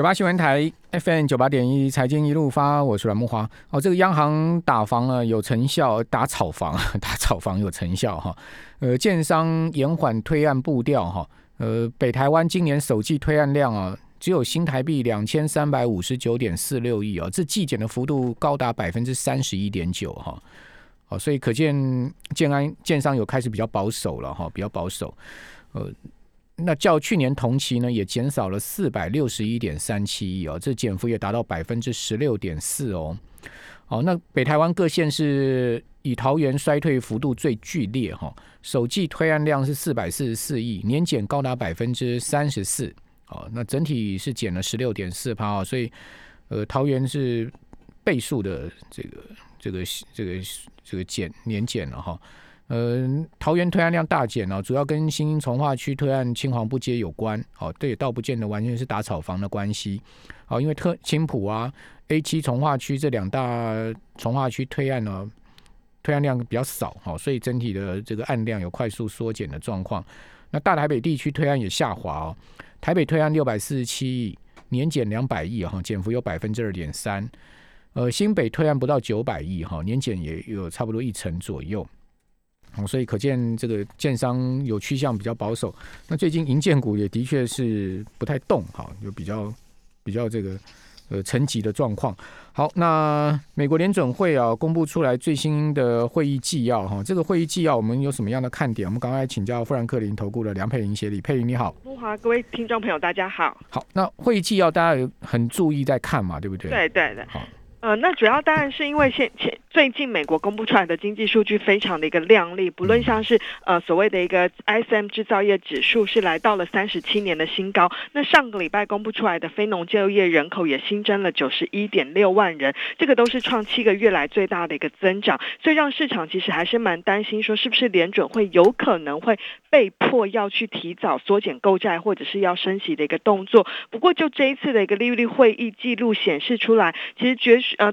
九八新闻台 FM 九八点一财经一路发，我是阮木花。哦，这个央行打房啊有成效，打炒房 打炒房有成效哈。呃，建商延缓推案步调哈。呃，北台湾今年首季推案量啊，只有新台币两千三百五十九点四六亿啊，这季减的幅度高达百分之三十一点九哈。哦，所以可见建安建商有开始比较保守了哈，比较保守。呃。那较去年同期呢，也减少了四百六十一点三七亿哦，这减幅也达到百分之十六点四哦。好，那北台湾各县市以桃园衰退幅度最剧烈哈，首季推案量是四百四十四亿，年减高达百分之三十四哦。那整体是减了十六点四趴哦，所以呃，桃园是倍数的这个这个这个这个减年减了哈。呃，桃园推案量大减哦，主要跟新兴从化区推案青黄不接有关。哦，这也倒不见得完全是打草房的关系。哦，因为特青浦啊 A 七从化区这两大从化区推案呢，推案量比较少，哦，所以整体的这个案量有快速缩减的状况。那大台北地区推案也下滑哦，台北推案六百四十七亿，年减两百亿哈，减幅有百分之二点三。呃，新北推案不到九百亿哈，年减也有差不多一成左右。哦，所以可见这个建商有趋向比较保守。那最近银建股也的确是不太动，哈，有比较比较这个呃沉寂的状况。好，那美国联准会啊公布出来最新的会议纪要，哈，这个会议纪要我们有什么样的看点？我们刚才请教富兰克林投顾的梁佩玲协理，佩玲你好。木华，各位听众朋友大家好。好，那会议纪要大家有很注意在看嘛，对不对？对对对。好。呃，那主要当然是因为现前最近美国公布出来的经济数据非常的一个亮丽，不论像是呃所谓的一个 ISM 制造业指数是来到了三十七年的新高，那上个礼拜公布出来的非农就业人口也新增了九十一点六万人，这个都是创七个月来最大的一个增长，所以让市场其实还是蛮担心说是不是联准会有可能会被迫要去提早缩减购债或者是要升息的一个动作。不过就这一次的一个利率会议记录显示出来，其实绝呃。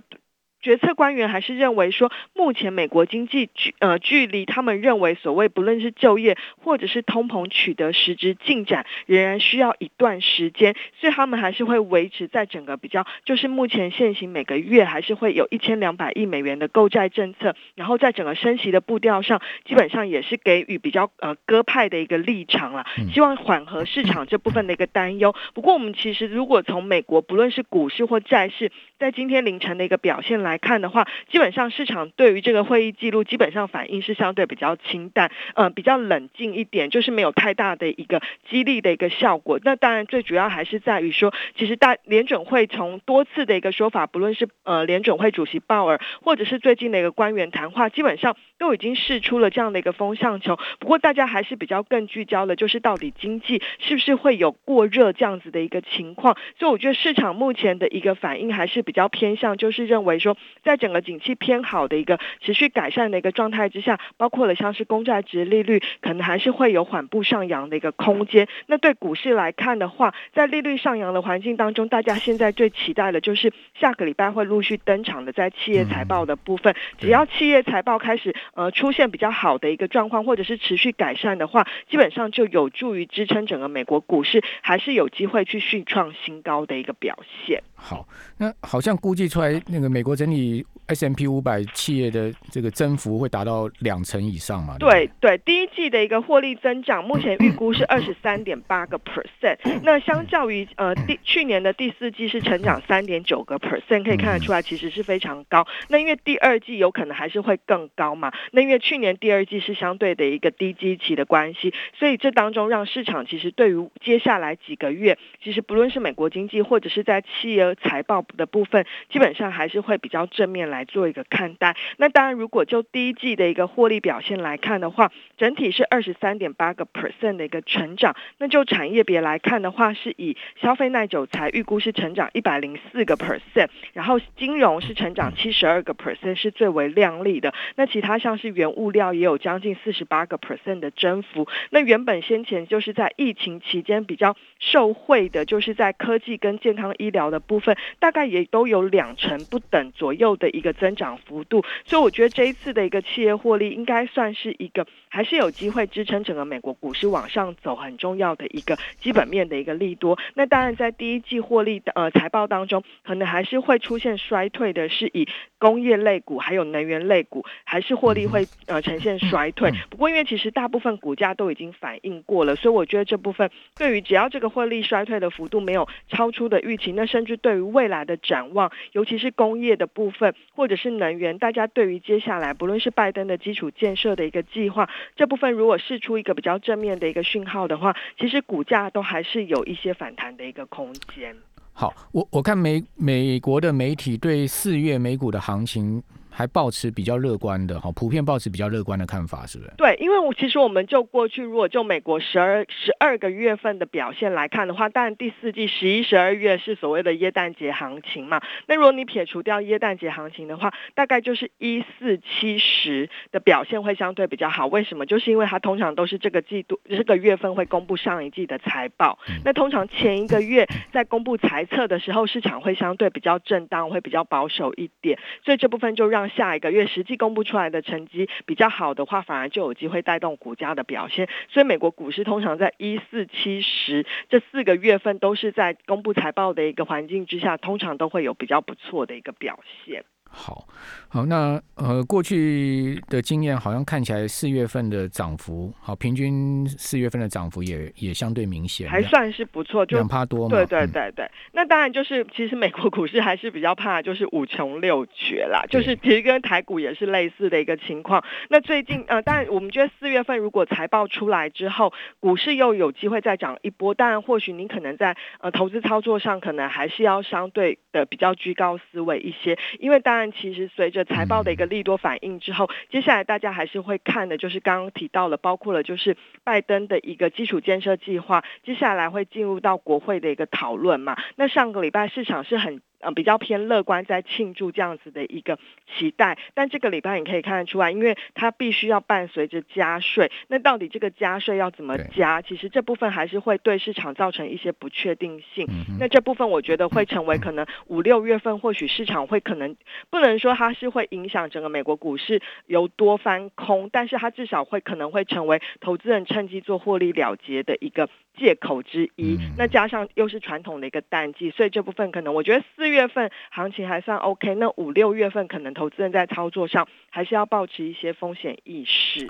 决策官员还是认为说，目前美国经济距呃距离他们认为所谓不论是就业或者是通膨取得实质进展，仍然需要一段时间，所以他们还是会维持在整个比较，就是目前现行每个月还是会有一千两百亿美元的购债政策，然后在整个升息的步调上，基本上也是给予比较呃鸽派的一个立场了，希望缓和市场这部分的一个担忧。不过我们其实如果从美国不论是股市或债市，在今天凌晨的一个表现来来看的话，基本上市场对于这个会议记录基本上反应是相对比较清淡，呃，比较冷静一点，就是没有太大的一个激励的一个效果。那当然最主要还是在于说，其实大联准会从多次的一个说法，不论是呃联准会主席鲍尔，或者是最近的一个官员谈话，基本上都已经试出了这样的一个风向球。不过大家还是比较更聚焦的，就是到底经济是不是会有过热这样子的一个情况。所以我觉得市场目前的一个反应还是。比较偏向就是认为说，在整个景气偏好的一个持续改善的一个状态之下，包括了像是公债值利率，可能还是会有缓步上扬的一个空间。那对股市来看的话，在利率上扬的环境当中，大家现在最期待的就是下个礼拜会陆续登场的在企业财报的部分。只要企业财报开始呃出现比较好的一个状况，或者是持续改善的话，基本上就有助于支撑整个美国股市还是有机会去续创新高的一个表现。好，那好像估计出来，那个美国整体 S M P 五百企业的这个增幅会达到两成以上嘛？对对，第一季的一个获利增长，目前预估是二十三点八个 percent。那相较于呃第去年的第四季是成长三点九个 percent，可以看得出来其实是非常高。那因为第二季有可能还是会更高嘛？那因为去年第二季是相对的一个低基期的关系，所以这当中让市场其实对于接下来几个月，其实不论是美国经济或者是在企业财报的部分，基本上还是会比较正面来做一个看待。那当然，如果就第一季的一个获利表现来看的话，整体是二十三点八个 percent 的一个成长。那就产业别来看的话，是以消费耐久材预估是成长一百零四个 percent，然后金融是成长七十二个 percent，是最为亮丽的。那其他像是原物料也有将近四十八个 percent 的增幅。那原本先前就是在疫情期间比较受惠的，就是在科技跟健康医疗的部分。大概也都有两成不等左右的一个个增长幅度，所以我觉得这一次的一个企业获利应该算是一个还是有机会支撑整个美国股市往上走很重要的一个基本面的一个利多。那当然在第一季获利的呃财报当中，可能还是会出现衰退的，是以工业类股还有能源类股还是获利会呃呈现衰退。不过因为其实大部分股价都已经反映过了，所以我觉得这部分对于只要这个获利衰退的幅度没有超出的预期，那甚至对于未来的展望，尤其是工业的部分或者是能源，大家对于接下来不论是拜登的基础建设的一个计划，这部分如果试出一个比较正面的一个讯号的话，其实股价都还是有一些反弹的一个空间。好，我我看美美国的媒体对四月美股的行情。还保持比较乐观的哈，普遍保持比较乐观的看法，是不是？对，因为我其实我们就过去，如果就美国十二十二个月份的表现来看的话，当然第四季十一、十二月是所谓的耶诞节行情嘛。那如果你撇除掉耶诞节行情的话，大概就是一四七十的表现会相对比较好。为什么？就是因为它通常都是这个季度这个月份会公布上一季的财报，那通常前一个月在公布财测的时候，市场会相对比较震荡，会比较保守一点，所以这部分就让。下一个月实际公布出来的成绩比较好的话，反而就有机会带动股价的表现。所以美国股市通常在一四七十这四个月份都是在公布财报的一个环境之下，通常都会有比较不错的一个表现。好，好，那呃，过去的经验好像看起来四月份的涨幅，好，平均四月份的涨幅也也相对明显，还算是不错，就两趴多嘛。对对对对，那当然就是其实美国股市还是比较怕，就是五穷六绝啦，就是其实跟台股也是类似的一个情况。那最近呃，当然我们觉得四月份如果财报出来之后，股市又有机会再涨一波，当然或许您可能在呃投资操作上可能还是要相对的比较居高思维一些，因为当然。其实随着财报的一个利多反应之后，接下来大家还是会看的，就是刚刚提到了，包括了就是拜登的一个基础建设计划，接下来会进入到国会的一个讨论嘛。那上个礼拜市场是很。呃，比较偏乐观，在庆祝这样子的一个期待。但这个礼拜你可以看得出来，因为它必须要伴随着加税，那到底这个加税要怎么加？其实这部分还是会对市场造成一些不确定性。那这部分我觉得会成为可能五六月份，或许市场会可能不能说它是会影响整个美国股市由多翻空，但是它至少会可能会成为投资人趁机做获利了结的一个。借口之一，那加上又是传统的一个淡季，所以这部分可能我觉得四月份行情还算 OK。那五六月份可能投资人在操作上还是要保持一些风险意识。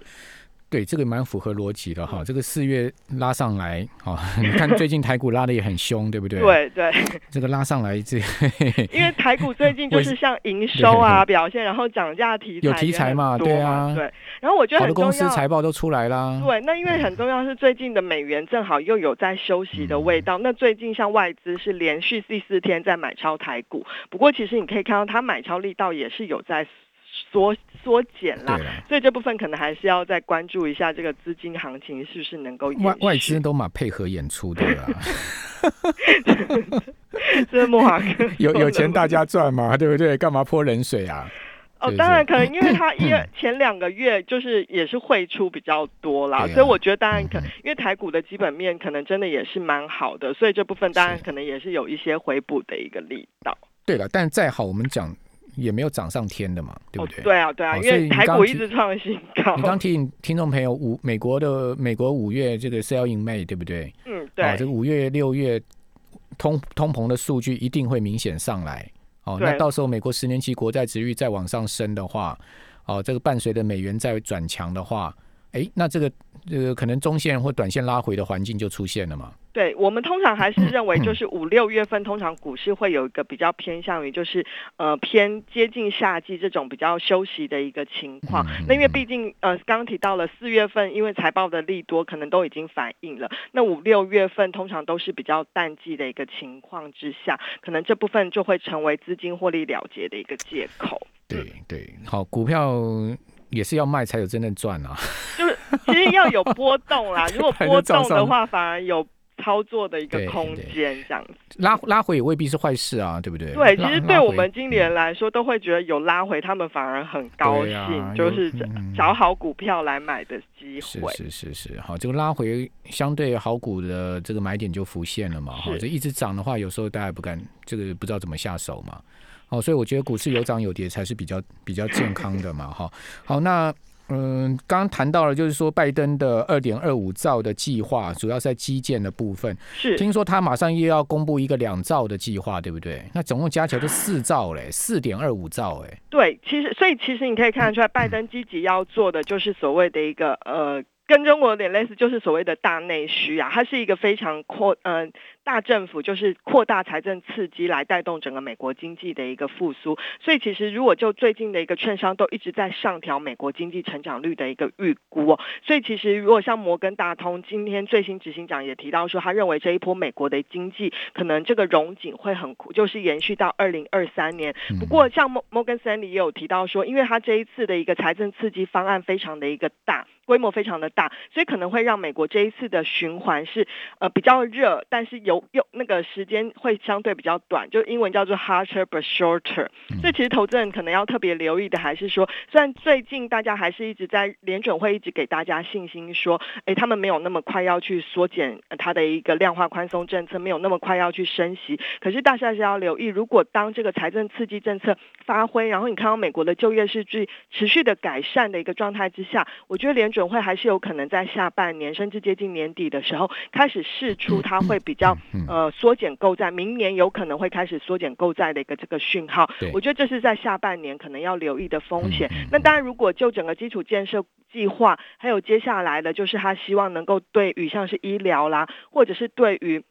对，这个蛮符合逻辑的哈。这个四月拉上来，哈，你看最近台股拉的也很凶，对不对？对对。这个拉上来，这 因为台股最近就是像营收啊表现，然后涨价题材有题材嘛，对啊，对。然后我觉得很多公司财报都出来啦。对，那因为很重要是最近的美元正好又有在休息的味道。那最近像外资是连续第四天在买超台股，不过其实你可以看到它买超力道也是有在。缩缩减啦，所以这部分可能还是要再关注一下这个资金行情是不是能够外外资都蛮配合演出的啦，这是莫华哥 有有钱大家赚嘛，对不对？干嘛泼冷水啊？哦，当然可能因为他一 前两个月就是也是汇出比较多啦，所以我觉得当然可因为台股的基本面可能真的也是蛮好的，所以这部分当然可能也是有一些回补的一个力道。对了，但再好我们讲。也没有涨上天的嘛，对不对？对啊，对啊，因为台股一直创新高。你刚提醒听众朋友，五美国的美国五月这个 selling May，对不对？嗯，对。啊这个五月六月通通膨的数据一定会明显上来。哦，那到时候美国十年期国债值率再往上升的话，哦，这个伴随着美元再转强的话。哎，那这个这个可能中线或短线拉回的环境就出现了嘛？对，我们通常还是认为，就是五六月份通常股市会有一个比较偏向于，就是呃偏接近夏季这种比较休息的一个情况。那因为毕竟呃刚刚提到了四月份，因为财报的利多可能都已经反映了，那五六月份通常都是比较淡季的一个情况之下，可能这部分就会成为资金获利了结的一个借口。对对，好，股票。也是要卖才有真正赚啊，就是其实要有波动啦。如果波动的话，反而有操作的一个空间，这样子拉拉回也未必是坏事啊，对不对？对，其实对我们经理人来说，都会觉得有拉回，他们反而很高兴，就是找好股票来买的机会。是是是是，好，这个拉回相对好股的这个买点就浮现了嘛。哈，这一直涨的话，有时候大家不敢，这个不知道怎么下手嘛。好，所以我觉得股市有涨有跌才是比较比较健康的嘛。哈，好，那。嗯，刚刚谈到了，就是说拜登的二点二五兆的计划，主要在基建的部分。是，听说他马上又要公布一个两兆的计划，对不对？那总共加起来就四兆嘞，四点二五兆哎。对，其实所以其实你可以看得出来，拜登积极要做的就是所谓的一个呃。跟中国有点类似，就是所谓的大内需啊，它是一个非常扩嗯大政府，就是扩大财政刺激来带动整个美国经济的一个复苏。所以其实如果就最近的一个券商都一直在上调美国经济成长率的一个预估哦，所以其实如果像摩根大通今天最新执行长也提到说，他认为这一波美国的经济可能这个融景会很就是延续到二零二三年。不过像摩摩根斯坦利也有提到说，因为他这一次的一个财政刺激方案非常的一个大。规模非常的大，所以可能会让美国这一次的循环是呃比较热，但是有有那个时间会相对比较短，就英文叫做 harder but shorter。所以其实投资人可能要特别留意的，还是说，虽然最近大家还是一直在联准会一直给大家信心，说，哎，他们没有那么快要去缩减它的一个量化宽松政策，没有那么快要去升息。可是大家还是要留意，如果当这个财政刺激政策发挥，然后你看到美国的就业数据持续的改善的一个状态之下，我觉得联准会还是有可能在下半年甚至接近年底的时候开始试出，它会比较呃缩减购债，明年有可能会开始缩减购债的一个这个讯号。我觉得这是在下半年可能要留意的风险。那当然，如果就整个基础建设计划，还有接下来的，就是他希望能够对于像是医疗啦，或者是对于。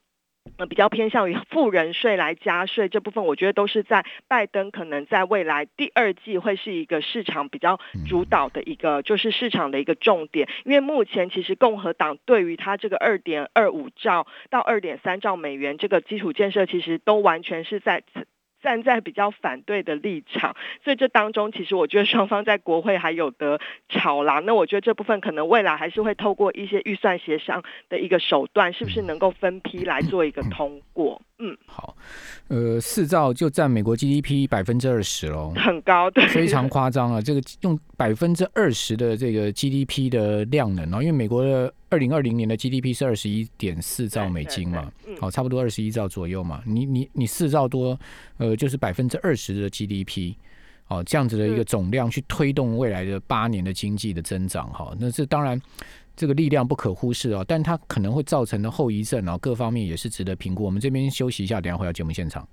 呃，比较偏向于富人税来加税这部分，我觉得都是在拜登可能在未来第二季会是一个市场比较主导的一个，就是市场的一个重点。因为目前其实共和党对于他这个二点二五兆到二点三兆美元这个基础建设，其实都完全是在。站在比较反对的立场，所以这当中其实我觉得双方在国会还有得吵啦。那我觉得这部分可能未来还是会透过一些预算协商的一个手段，是不是能够分批来做一个通过？嗯，好，呃，四兆就占美国 GDP 百分之二十喽，很高，对，非常夸张啊！这个用百分之二十的这个 GDP 的量能哦，因为美国的二零二零年的 GDP 是二十一点四兆美金嘛，好，差不多二十一兆左右嘛。你你你四兆多，呃，就是百分之二十的 GDP，哦，这样子的一个总量去推动未来的八年的经济的增长，哈，那这当然。这个力量不可忽视哦，但它可能会造成的后遗症哦，各方面也是值得评估。我们这边休息一下，等下回到节目现场。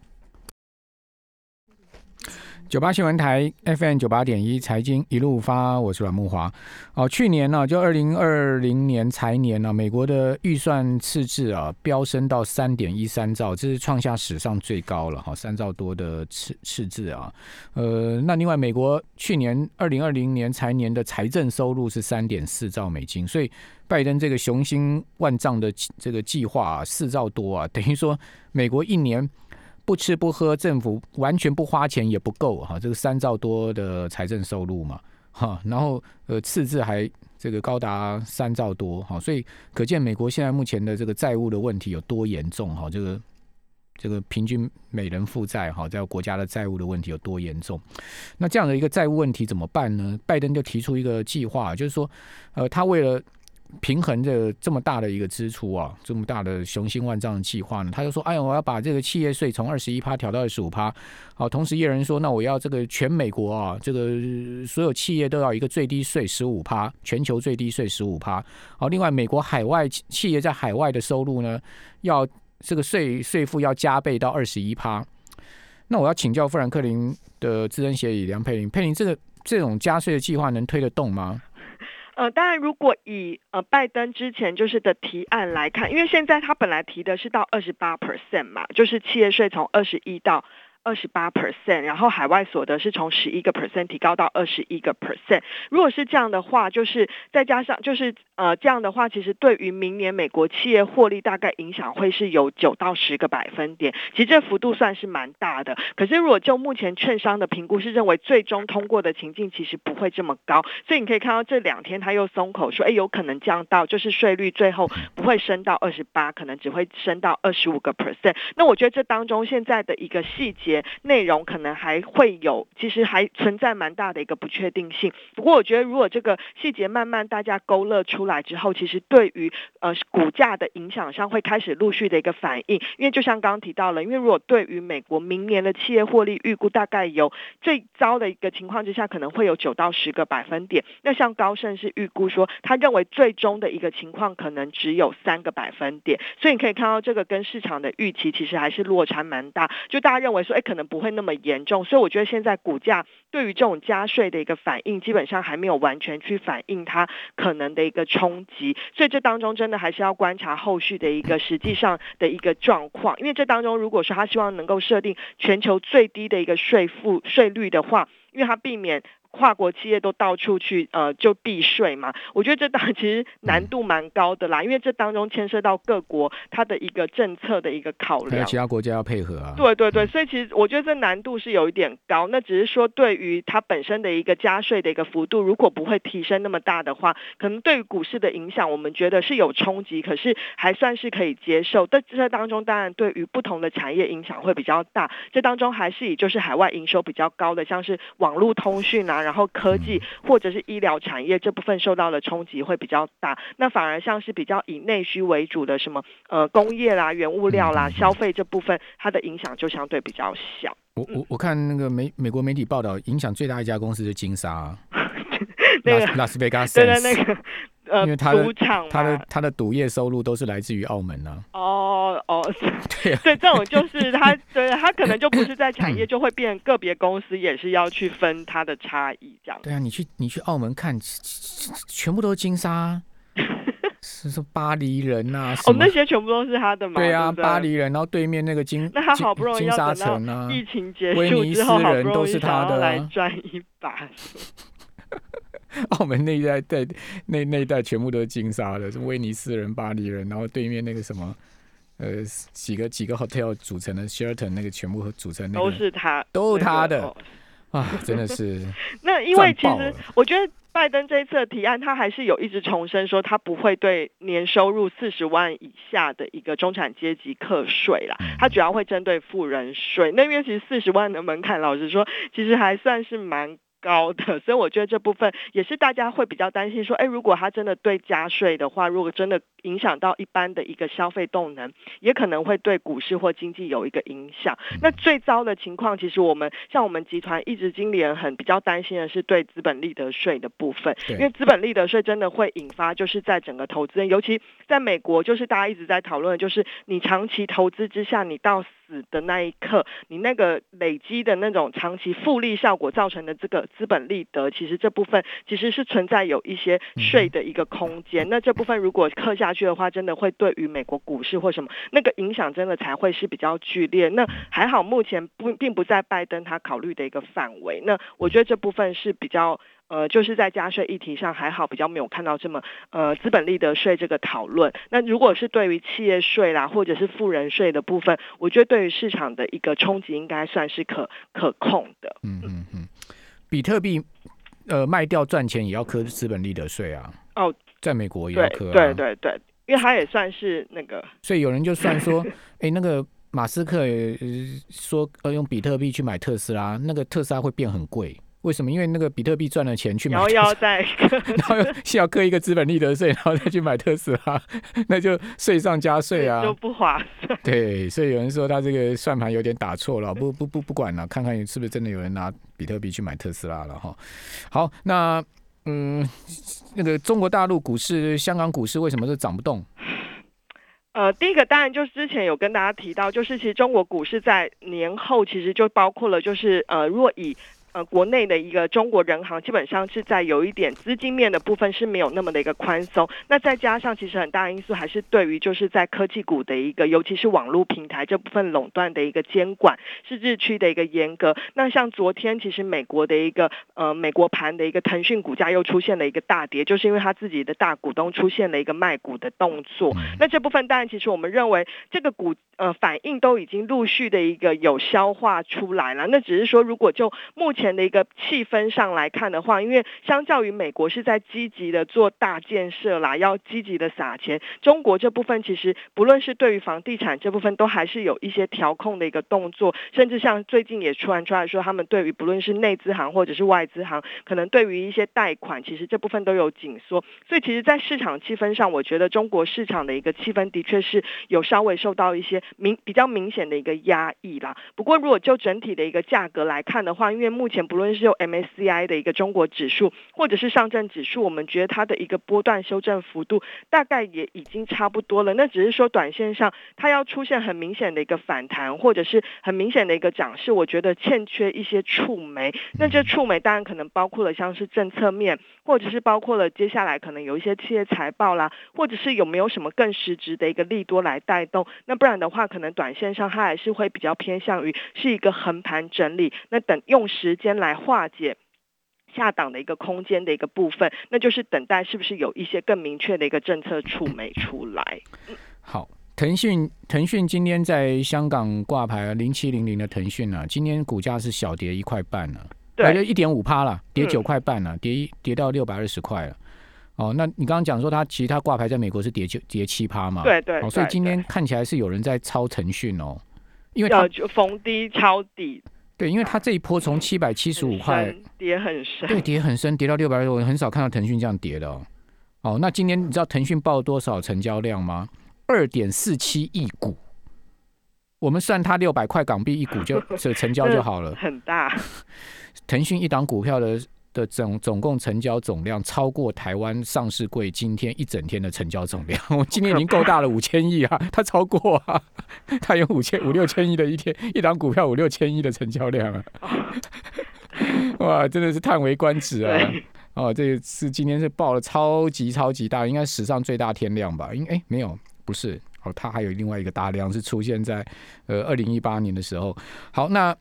九八新闻台 FM 九八点一财经一路发，我是阮木华。哦，去年呢，就二零二零年财年呢，美国的预算赤字啊飙升到三点一三兆，这是创下史上最高了哈，三兆多的赤赤字啊。呃，那另外美国去年二零二零年财年的财政收入是三点四兆美金，所以拜登这个雄心万丈的这个计划四兆多啊，等于说美国一年。不吃不喝，政府完全不花钱也不够哈，这个三兆多的财政收入嘛哈，然后呃赤字还这个高达三兆多哈，所以可见美国现在目前的这个债务的问题有多严重哈，这个这个平均每人负债哈，在国家的债务的问题有多严重？那这样的一个债务问题怎么办呢？拜登就提出一个计划，就是说呃他为了平衡这这么大的一个支出啊，这么大的雄心万丈的计划呢？他就说：“哎呀，我要把这个企业税从二十一趴调到二十五趴。好，同时，业人说：那我要这个全美国啊，这个所有企业都要一个最低税十五趴，全球最低税十五趴。好，另外，美国海外企业在海外的收入呢，要这个税税负要加倍到二十一趴。那我要请教富兰克林的资深协理梁佩玲，佩玲，这个这种加税的计划能推得动吗？”呃，当然，如果以呃拜登之前就是的提案来看，因为现在他本来提的是到二十八 percent 嘛，就是企业税从二十一到二十八 percent，然后海外所得是从十一个 percent 提高到二十一个 percent。如果是这样的话，就是再加上就是呃这样的话，其实对于明年美国企业获利大概影响会是有九到十个百分点，其实这幅度算是蛮大的。可是如果就目前券商的评估是认为最终通过的情境其实不会这么高，所以你可以看到这两天他又松口说，哎，有可能降到就是税率最后不会升到二十八，可能只会升到二十五个 percent。那我觉得这当中现在的一个细节内容可能还会有，其实还存在蛮大的一个不确定性。不过我觉得如果这个细节慢慢大家勾勒出来之后，其实对于呃股价的影响上会开始陆续的一个反应。因为就像刚刚提到了，因为如果对于美国明年的企业获利预估大概有最糟的一个情况之下，可能会有九到十个百分点。那像高盛是预估说，他认为最终的一个情况可能只有三个百分点。所以你可以看到这个跟市场的预期其实还是落差蛮大。就大家认为说，哎，可能不会那么严重。所以我觉得现在股价对于这种加税的一个反应，基本上还没有完全去反映它可能的一个冲击。所以这当中真的还是要观察后续的一个实际上的一个状况。因为这当中如果说他希望能够设定全球最低的一个税负税率的话，因为他避免。跨国企业都到处去呃就避税嘛，我觉得这当 其实难度蛮高的啦，因为这当中牵涉到各国它的一个政策的一个考量，其他国家要配合啊。对对对，所以其实我觉得这难度是有一点高。那只是说对于它本身的一个加税的一个幅度，如果不会提升那么大的话，可能对于股市的影响，我们觉得是有冲击，可是还算是可以接受。但这当中当然对于不同的产业影响会比较大。这当中还是以就是海外营收比较高的，像是网络通讯啊。然后科技或者是医疗产业这部分受到的冲击会比较大，那反而像是比较以内需为主的什么呃工业啦、原物料啦、消费这部分，它的影响就相对比较小。我我我看那个美美国媒体报道，影响最大一家公司是金沙，那个拉斯维加斯，对对那个。呃，因为他的赌场，他的他的赌业收入都是来自于澳门呢。哦哦，对，啊对，这种就是他，对他可能就不是在产业，就会变个别公司也是要去分它的差异这样。对啊，你去你去澳门看，全部都是金沙，是说巴黎人呐？哦，那些全部都是他的嘛？对啊，巴黎人，然后对面那个金，那他好不容易要等到疫情结束之后，好不容易他的来赚一把。澳门那一带，带那那一代全部都是金沙的，是威尼斯人、巴黎人，然后对面那个什么，呃，几个几个 hotel 组成的 Sheraton 那个全部组成，都是他，都是他的啊，真的是。那因为其实我觉得拜登这一次的提案，他还是有一直重申说，他不会对年收入四十万以下的一个中产阶级课税啦，他主要会针对富人税。那边其实四十万的门槛，老实说，其实还算是蛮。高的，所以我觉得这部分也是大家会比较担心，说，哎，如果它真的对加税的话，如果真的影响到一般的一个消费动能，也可能会对股市或经济有一个影响。那最糟的情况，其实我们像我们集团一直经理人很比较担心的是对资本利得税的部分，因为资本利得税真的会引发，就是在整个投资人，尤其在美国，就是大家一直在讨论，就是你长期投资之下，你到。的那一刻，你那个累积的那种长期复利效果造成的这个资本利得，其实这部分其实是存在有一些税的一个空间。那这部分如果刻下去的话，真的会对于美国股市或什么那个影响，真的才会是比较剧烈。那还好，目前不并不在拜登他考虑的一个范围。那我觉得这部分是比较。呃，就是在加税议题上还好，比较没有看到这么呃资本利得税这个讨论。那如果是对于企业税啦，或者是富人税的部分，我觉得对于市场的一个冲击应该算是可可控的。嗯嗯嗯，比特币呃卖掉赚钱也要科资本利得税啊。哦，在美国也要科。对对对，因为它也算是那个。所以有人就算说，哎，那个马斯克说呃用比特币去买特斯拉，那个特斯拉会变很贵。为什么？因为那个比特币赚了钱去买，然后要再，然后需要磕一个资本利得税，然后再去买特斯拉，那就税上加税啊，就不划算。对，所以有人说他这个算盘有点打错了，不不不不管了，看看是不是真的有人拿比特币去买特斯拉了哈。好，那嗯，那个中国大陆股市、香港股市为什么是涨不动？呃，第一个当然就是之前有跟大家提到，就是其实中国股市在年后其实就包括了，就是呃，若以呃国内的一个中国人行基本上是在有一点资金面的部分是没有那么的一个宽松。那再加上其实很大因素还是对于就是在科技股的一个，尤其是网络平台这部分垄断的一个监管是日趋的一个严格。那像昨天其实美国的一个呃美国盘的一个腾讯股价又出现了一个大跌，就是因为它自己的大股东出现了一个卖股的动作。那这部分当然其实我们认为这个股呃反应都已经陆续的一个有消化出来了。那只是说如果就目前前的一个气氛上来看的话，因为相较于美国是在积极的做大建设啦。要积极的撒钱，中国这部分其实不论是对于房地产这部分，都还是有一些调控的一个动作，甚至像最近也传出来说，他们对于不论是内资行或者是外资行，可能对于一些贷款，其实这部分都有紧缩。所以其实，在市场气氛上，我觉得中国市场的一个气氛的确是有稍微受到一些明比较明显的一个压抑啦。不过，如果就整体的一个价格来看的话，因为目前不论是用 MSCI 的一个中国指数，或者是上证指数，我们觉得它的一个波段修正。幅度大概也已经差不多了，那只是说短线上它要出现很明显的一个反弹，或者是很明显的一个涨势，我觉得欠缺一些触媒。那这触媒当然可能包括了像是政策面，或者是包括了接下来可能有一些企业财报啦，或者是有没有什么更实质的一个利多来带动。那不然的话，可能短线上它还是会比较偏向于是一个横盘整理。那等用时间来化解。下档的一个空间的一个部分，那就是等待是不是有一些更明确的一个政策触媒出来。好，腾讯腾讯今天在香港挂牌零七零零的腾讯啊，今天股价是小跌一块半了，对，一点五趴了，跌九块半了，跌一跌到六百二十块了。哦，那你刚刚讲说它其实它挂牌在美国是跌九跌七趴嘛？对对，所以今天看起来是有人在抄腾讯哦，因为它就逢低抄底。对，因为它这一波从七百七十五块跌很深，对，跌很深，跌到六百多，我很少看到腾讯这样跌的哦。哦，那今天你知道腾讯报多少成交量吗？二点四七亿股，我们算它六百块港币一股 就这成交就好了，很大。腾讯一档股票的。的总总共成交总量超过台湾上市柜今天一整天的成交总量，我今天已经够大了五千亿啊，它超过啊，它有五千五六千亿的一天，一档股票五六千亿的成交量啊，哇，真的是叹为观止啊！哦，这是今天是爆了超级超级大，应该史上最大天量吧？应哎没有，不是哦，它还有另外一个大量是出现在呃二零一八年的时候。好，那。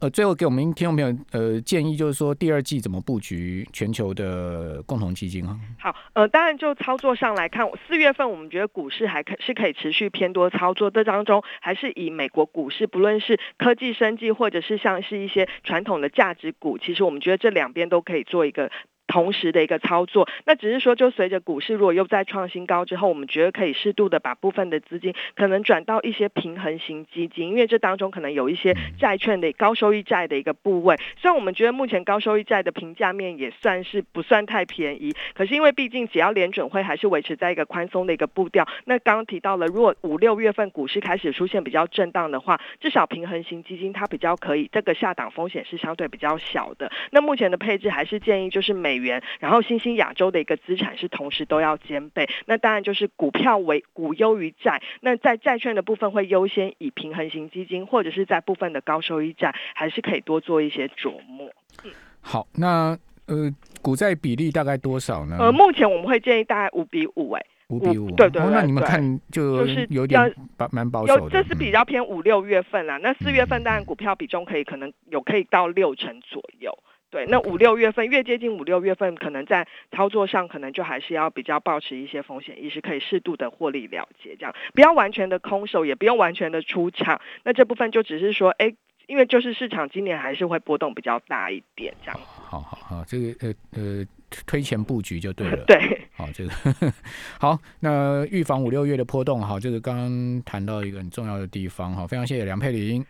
呃，最后给我们听众朋友呃建议，就是说第二季怎么布局全球的共同基金啊？好，呃，当然就操作上来看，四月份我们觉得股市还可是可以持续偏多操作，这当中还是以美国股市，不论是科技、生技，或者是像是一些传统的价值股，其实我们觉得这两边都可以做一个。同时的一个操作，那只是说，就随着股市如果又再创新高之后，我们觉得可以适度的把部分的资金可能转到一些平衡型基金，因为这当中可能有一些债券的高收益债的一个部位。虽然我们觉得目前高收益债的评价面也算是不算太便宜，可是因为毕竟只要联准会还是维持在一个宽松的一个步调，那刚刚提到了，如果五六月份股市开始出现比较震荡的话，至少平衡型基金它比较可以，这个下档风险是相对比较小的。那目前的配置还是建议就是每元，然后新兴亚洲的一个资产是同时都要兼备，那当然就是股票为股优于债，那在债券的部分会优先以平衡型基金，或者是在部分的高收益债，还是可以多做一些琢磨。嗯，好，那呃，股债比例大概多少呢？呃，目前我们会建议大概五比五，哎，五比五，对对对，那你们看就就是有点保蛮保守的，这是比较偏五六月份啦，那四月份当然股票比重可以可能有可以到六成左右。对，那五六月份越接近五六月份，可能在操作上可能就还是要比较保持一些风险意识，可以适度的获利了结，这样不要完全的空手，也不用完全的出场。那这部分就只是说，哎，因为就是市场今年还是会波动比较大一点，这样。好好好，这个呃呃推前布局就对了。对，好这个 好，那预防五六月的波动，好，这个刚刚谈到一个很重要的地方，好，非常谢谢梁佩玲。